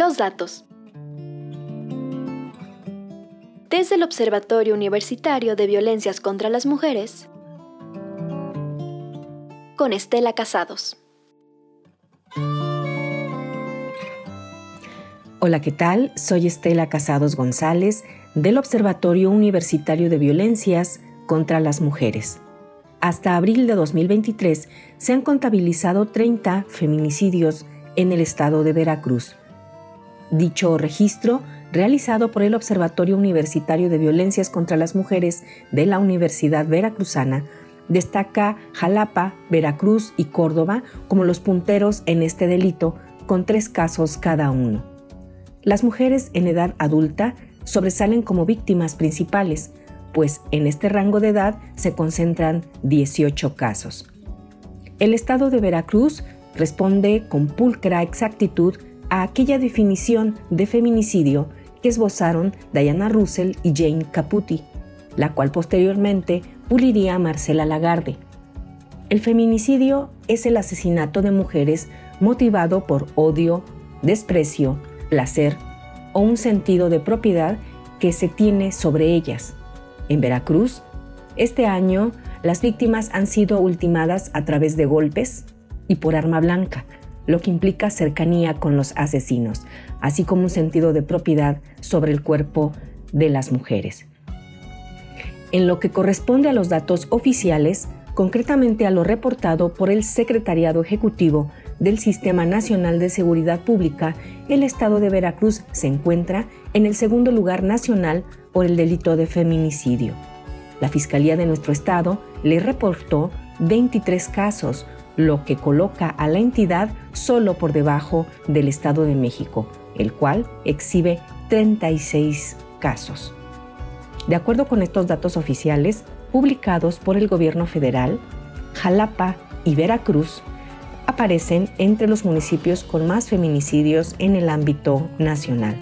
Los datos. Desde el Observatorio Universitario de Violencias contra las Mujeres, con Estela Casados. Hola, ¿qué tal? Soy Estela Casados González del Observatorio Universitario de Violencias contra las Mujeres. Hasta abril de 2023 se han contabilizado 30 feminicidios en el estado de Veracruz. Dicho registro, realizado por el Observatorio Universitario de Violencias contra las Mujeres de la Universidad Veracruzana, destaca Jalapa, Veracruz y Córdoba como los punteros en este delito, con tres casos cada uno. Las mujeres en edad adulta sobresalen como víctimas principales, pues en este rango de edad se concentran 18 casos. El Estado de Veracruz responde con pulcra exactitud a aquella definición de feminicidio que esbozaron Diana Russell y Jane Caputi, la cual posteriormente puliría Marcela Lagarde. El feminicidio es el asesinato de mujeres motivado por odio, desprecio, placer o un sentido de propiedad que se tiene sobre ellas. En Veracruz, este año las víctimas han sido ultimadas a través de golpes y por arma blanca, lo que implica cercanía con los asesinos, así como un sentido de propiedad sobre el cuerpo de las mujeres. En lo que corresponde a los datos oficiales, concretamente a lo reportado por el Secretariado Ejecutivo del Sistema Nacional de Seguridad Pública, el estado de Veracruz se encuentra en el segundo lugar nacional por el delito de feminicidio. La Fiscalía de nuestro estado le reportó 23 casos, lo que coloca a la entidad solo por debajo del Estado de México, el cual exhibe 36 casos. De acuerdo con estos datos oficiales publicados por el gobierno federal, Jalapa y Veracruz aparecen entre los municipios con más feminicidios en el ámbito nacional.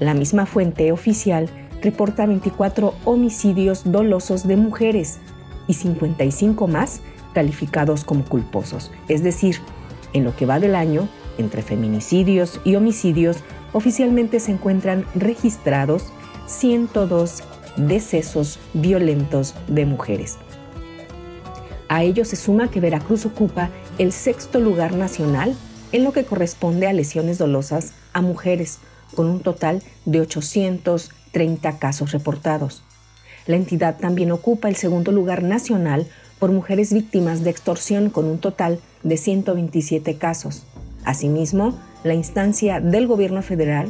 La misma fuente oficial reporta 24 homicidios dolosos de mujeres y 55 más calificados como culposos. Es decir, en lo que va del año, entre feminicidios y homicidios, oficialmente se encuentran registrados 102 decesos violentos de mujeres. A ello se suma que Veracruz ocupa el sexto lugar nacional en lo que corresponde a lesiones dolosas a mujeres, con un total de 830 casos reportados. La entidad también ocupa el segundo lugar nacional por mujeres víctimas de extorsión con un total de 127 casos. Asimismo, la instancia del gobierno federal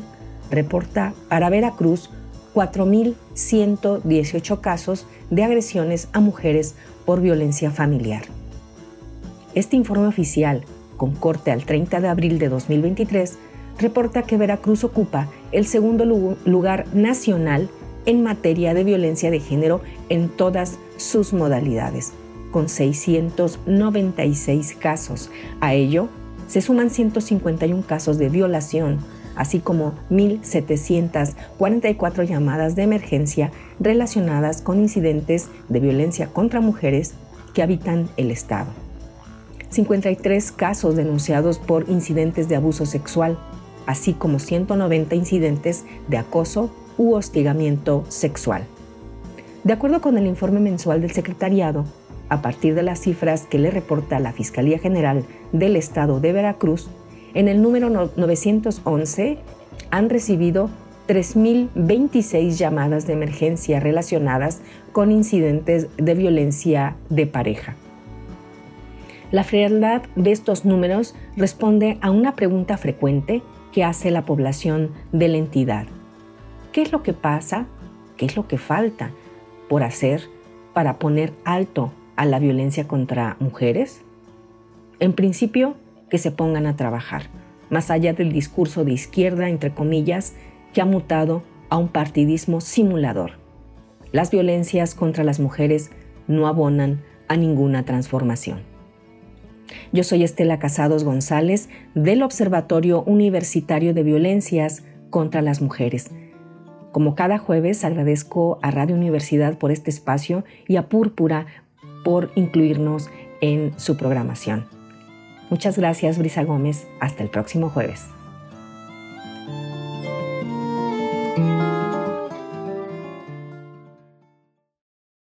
reporta para Veracruz 4.118 casos de agresiones a mujeres por violencia familiar. Este informe oficial, con corte al 30 de abril de 2023, reporta que Veracruz ocupa el segundo lugar nacional en materia de violencia de género en todas sus modalidades, con 696 casos. A ello se suman 151 casos de violación, así como 1.744 llamadas de emergencia relacionadas con incidentes de violencia contra mujeres que habitan el Estado. 53 casos denunciados por incidentes de abuso sexual, así como 190 incidentes de acoso u hostigamiento sexual. De acuerdo con el informe mensual del Secretariado, a partir de las cifras que le reporta la Fiscalía General del Estado de Veracruz, en el número 911 han recibido 3.026 llamadas de emergencia relacionadas con incidentes de violencia de pareja. La frialdad de estos números responde a una pregunta frecuente que hace la población de la entidad. ¿Qué es lo que pasa? ¿Qué es lo que falta por hacer para poner alto a la violencia contra mujeres? En principio, que se pongan a trabajar, más allá del discurso de izquierda, entre comillas, que ha mutado a un partidismo simulador. Las violencias contra las mujeres no abonan a ninguna transformación. Yo soy Estela Casados González del Observatorio Universitario de Violencias contra las Mujeres. Como cada jueves agradezco a Radio Universidad por este espacio y a Púrpura por incluirnos en su programación. Muchas gracias, Brisa Gómez. Hasta el próximo jueves.